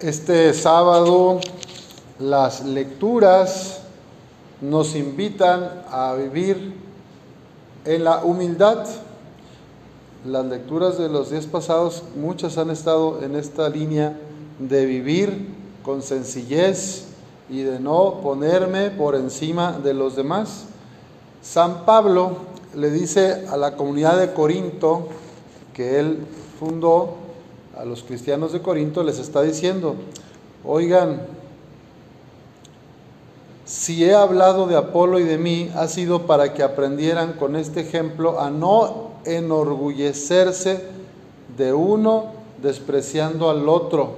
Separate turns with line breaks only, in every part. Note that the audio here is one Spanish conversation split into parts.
Este sábado las lecturas nos invitan a vivir en la humildad. Las lecturas de los días pasados, muchas han estado en esta línea de vivir con sencillez y de no ponerme por encima de los demás. San Pablo le dice a la comunidad de Corinto que él fundó, a los cristianos de Corinto les está diciendo, oigan, si he hablado de Apolo y de mí, ha sido para que aprendieran con este ejemplo a no enorgullecerse de uno despreciando al otro.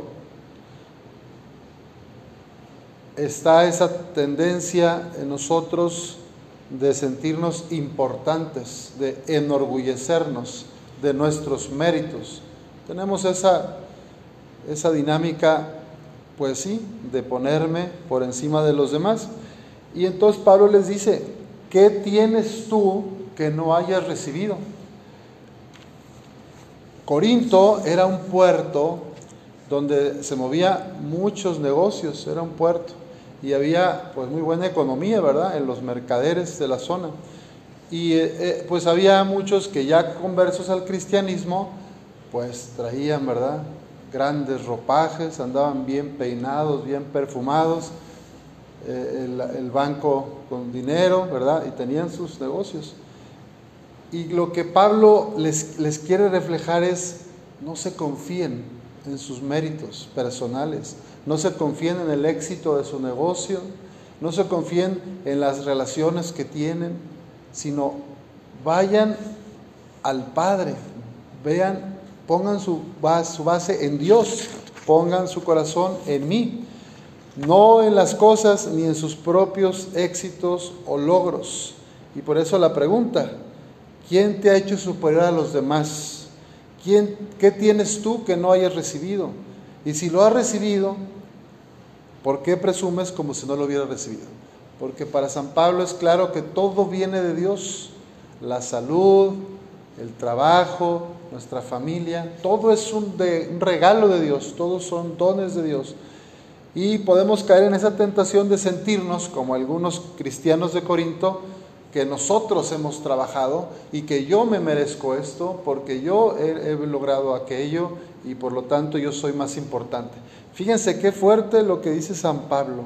Está esa tendencia en nosotros de sentirnos importantes, de enorgullecernos de nuestros méritos. Tenemos esa, esa dinámica, pues sí, de ponerme por encima de los demás. Y entonces Pablo les dice, ¿qué tienes tú que no hayas recibido? Corinto era un puerto donde se movía muchos negocios, era un puerto y había pues muy buena economía, ¿verdad? En los mercaderes de la zona. Y eh, eh, pues había muchos que ya conversos al cristianismo, pues traían, ¿verdad? Grandes ropajes, andaban bien peinados, bien perfumados, eh, el, banco con dinero, ¿verdad? Y tenían sus negocios. Y lo que Pablo les, les quiere reflejar es, no se confíen en sus méritos personales, no se confíen en el éxito de su negocio, no se confíen en las relaciones que tienen, sino vayan al Padre, vean, pongan su base, en Dios, pongan su corazón en mí, no en las cosas ni en sus propios éxitos o logros. Y por eso la pregunta, ¿quién te ha hecho superior a los demás? ¿Quién, ¿Qué tienes tú que no hayas recibido? Y si lo has recibido, ¿por qué presumes como si no lo hubieras recibido? Porque para San Pablo es claro que todo viene de Dios, la salud, el trabajo, nuestra familia, todo es un, un regalo de Dios, todos son dones de Dios. Y podemos caer en esa tentación de sentirnos como algunos cristianos de Corinto, que nosotros hemos trabajado y que yo me merezco esto porque yo he, logrado aquello y por lo tanto yo soy más importante. Fíjense qué fuerte lo que dice San Pablo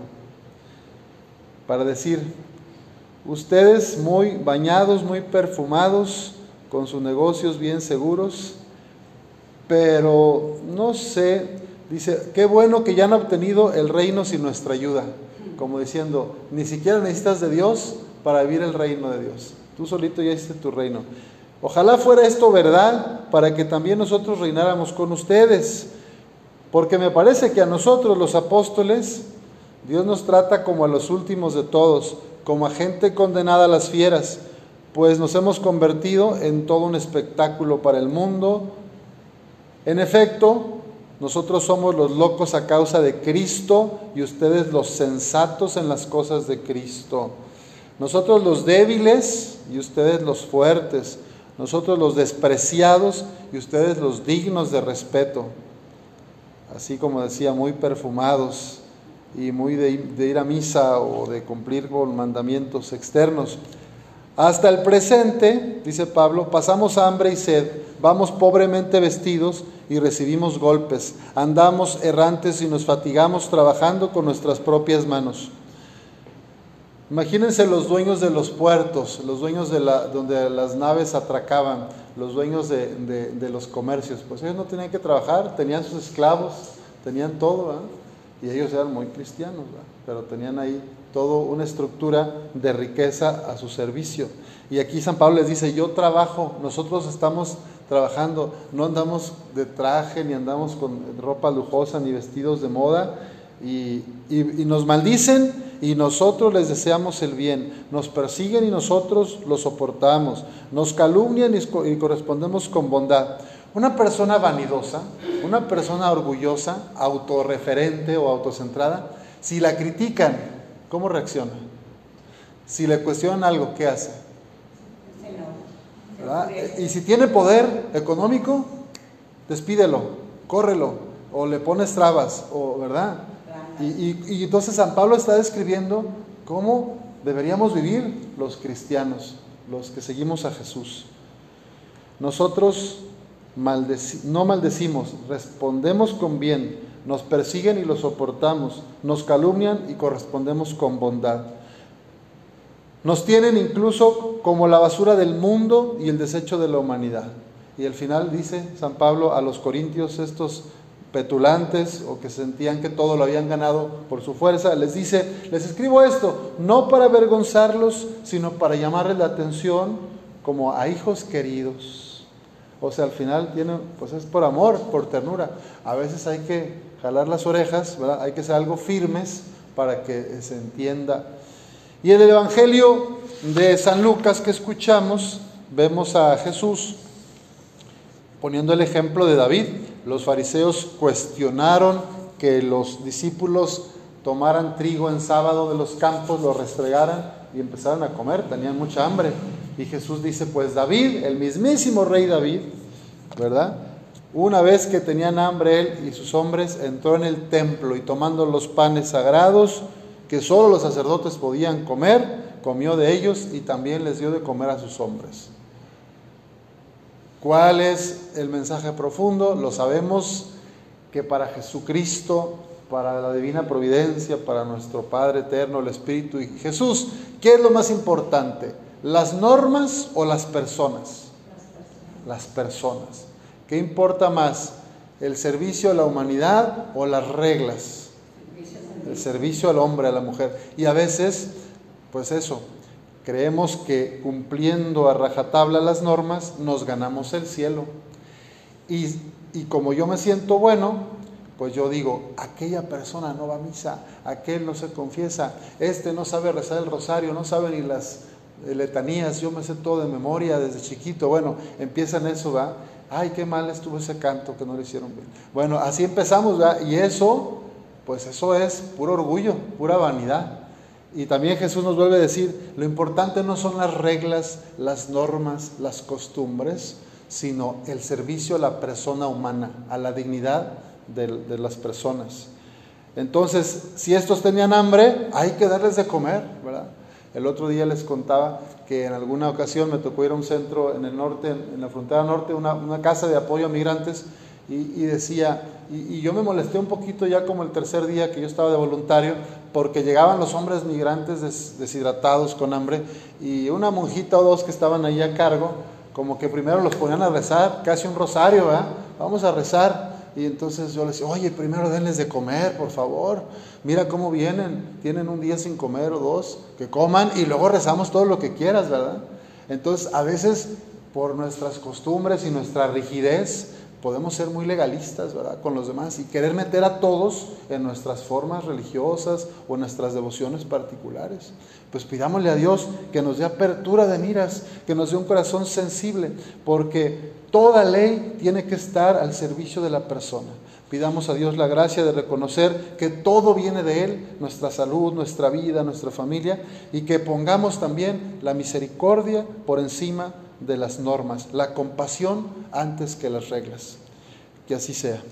para decir, ustedes muy bañados, muy perfumados, con sus negocios bien seguros, pero no sé, Dice, qué bueno que ya han obtenido el reino sin nuestra ayuda. Como diciendo, ni siquiera necesitas de Dios para vivir el reino de Dios. Tú solito ya hiciste tu reino. Ojalá fuera esto verdad para que también nosotros reináramos con ustedes. Porque me parece que a nosotros los apóstoles, Dios nos trata como a los últimos de todos, como a gente condenada a las fieras, pues nos hemos convertido en todo un espectáculo para el mundo. En efecto, nosotros somos los locos a causa de Cristo y ustedes los sensatos en las cosas de Cristo. Nosotros los débiles y ustedes los fuertes. Nosotros los despreciados y ustedes los dignos de respeto. Así como decía, muy perfumados y muy de, de ir a misa o de cumplir con mandamientos externos. Hasta el presente, dice Pablo, pasamos hambre y sed, vamos pobremente vestidos y recibimos golpes, andamos errantes y nos fatigamos trabajando con nuestras propias manos. Imagínense los dueños de los puertos, los dueños de la, donde las naves atracaban, los dueños de, los comercios. Pues ellos no tenían que trabajar, tenían sus esclavos, tenían todo, y ellos eran muy cristianos, pero tenían ahí toda una estructura de riqueza a su servicio. Y aquí San Pablo les dice, yo trabajo, nosotros estamos trabajando, no andamos de traje, ni andamos con ropa lujosa, ni vestidos de moda, y, nos maldicen y nosotros les deseamos el bien, nos persiguen y nosotros lo soportamos, nos calumnian y correspondemos con bondad. Una persona vanidosa, una persona orgullosa, autorreferente o autocentrada, si la critican, ¿Cómo reacciona? Si le cuestionan algo, ¿qué hace? Y si tiene poder económico, despídelo, córrelo, o le pones trabas, o, ¿verdad? Y, y entonces San Pablo está describiendo cómo deberíamos vivir los cristianos, los que seguimos a Jesús. Nosotros no maldecimos, respondemos con bien, nos persiguen y lo soportamos, nos calumnian y correspondemos con bondad. Nos tienen incluso como la basura del mundo y el desecho de la humanidad. Y al final dice San Pablo a los corintios, estos petulantes o que sentían que todo lo habían ganado por su fuerza, les dice, les escribo esto, no para avergonzarlos, sino para llamarles la atención como a hijos queridos. O sea, al final tiene, pues es por amor, por ternura. A veces hay que jalar las orejas, ¿verdad? Hay que ser algo firmes para que se entienda. Y en el Evangelio de San Lucas que escuchamos, vemos a Jesús poniendo el ejemplo de David. Los fariseos cuestionaron que los discípulos tomaran trigo en sábado de los campos, lo restregaran y empezaron a comer, tenían mucha hambre. Y Jesús dice, pues David, el mismísimo rey David, ¿verdad? Una vez que tenían hambre él y sus hombres, entró en el templo y tomando los panes sagrados que solo los sacerdotes podían comer, comió de ellos y también les dio de comer a sus hombres. ¿Cuál es el mensaje profundo? Lo sabemos que para Jesucristo, para la divina providencia, para nuestro Padre eterno, el Espíritu y Jesús, ¿qué es lo más importante? ¿Las normas o las personas? Las personas. ¿Qué importa más? ¿El servicio a la humanidad o las reglas? El servicio al hombre, a la mujer. Y a veces, pues eso, creemos que cumpliendo a rajatabla las normas nos ganamos el cielo. Y, y como yo me siento bueno, pues yo digo, aquella persona no va a misa, aquel no se confiesa, este no sabe rezar el rosario, no sabe ni las letanías, yo me sé todo de memoria desde chiquito. Bueno, empiezan eso, ¿va? Ay, qué mal estuvo ese canto que no le hicieron bien. Bueno, así empezamos, ¿va? Y eso, pues eso es puro orgullo, pura vanidad. Y también Jesús nos vuelve a decir, lo importante no son las reglas, las normas, las costumbres, sino el servicio a la persona humana, a la dignidad de, de las personas. Entonces, si estos tenían hambre, hay que darles de comer, ¿verdad? El otro día les contaba que en alguna ocasión me tocó ir a un centro en el norte, en la frontera norte, una, casa de apoyo a migrantes, y, decía, y, yo me molesté un poquito ya como el tercer día que yo estaba de voluntario, porque llegaban los hombres migrantes deshidratados con hambre, y una monjita o dos que estaban ahí a cargo, como que primero los ponían a rezar, casi un rosario, ¿verdad? Vamos a rezar. Y entonces yo les decía, oye, primero denles de comer, por favor. Mira cómo vienen, tienen un día sin comer o dos, que coman y luego rezamos todo lo que quieras, ¿verdad? Entonces, a veces, por nuestras costumbres y nuestra rigidez, podemos ser muy legalistas, ¿verdad? Con los demás y querer meter a todos en nuestras formas religiosas o en nuestras devociones particulares. Pues pidámosle a Dios que nos dé apertura de miras, que nos dé un corazón sensible, porque toda ley tiene que estar al servicio de la persona. Pidamos a Dios la gracia de reconocer que todo viene de Él, nuestra salud, nuestra vida, nuestra familia, y que pongamos también la misericordia por encima de las normas, la compasión antes que las reglas. Que así sea.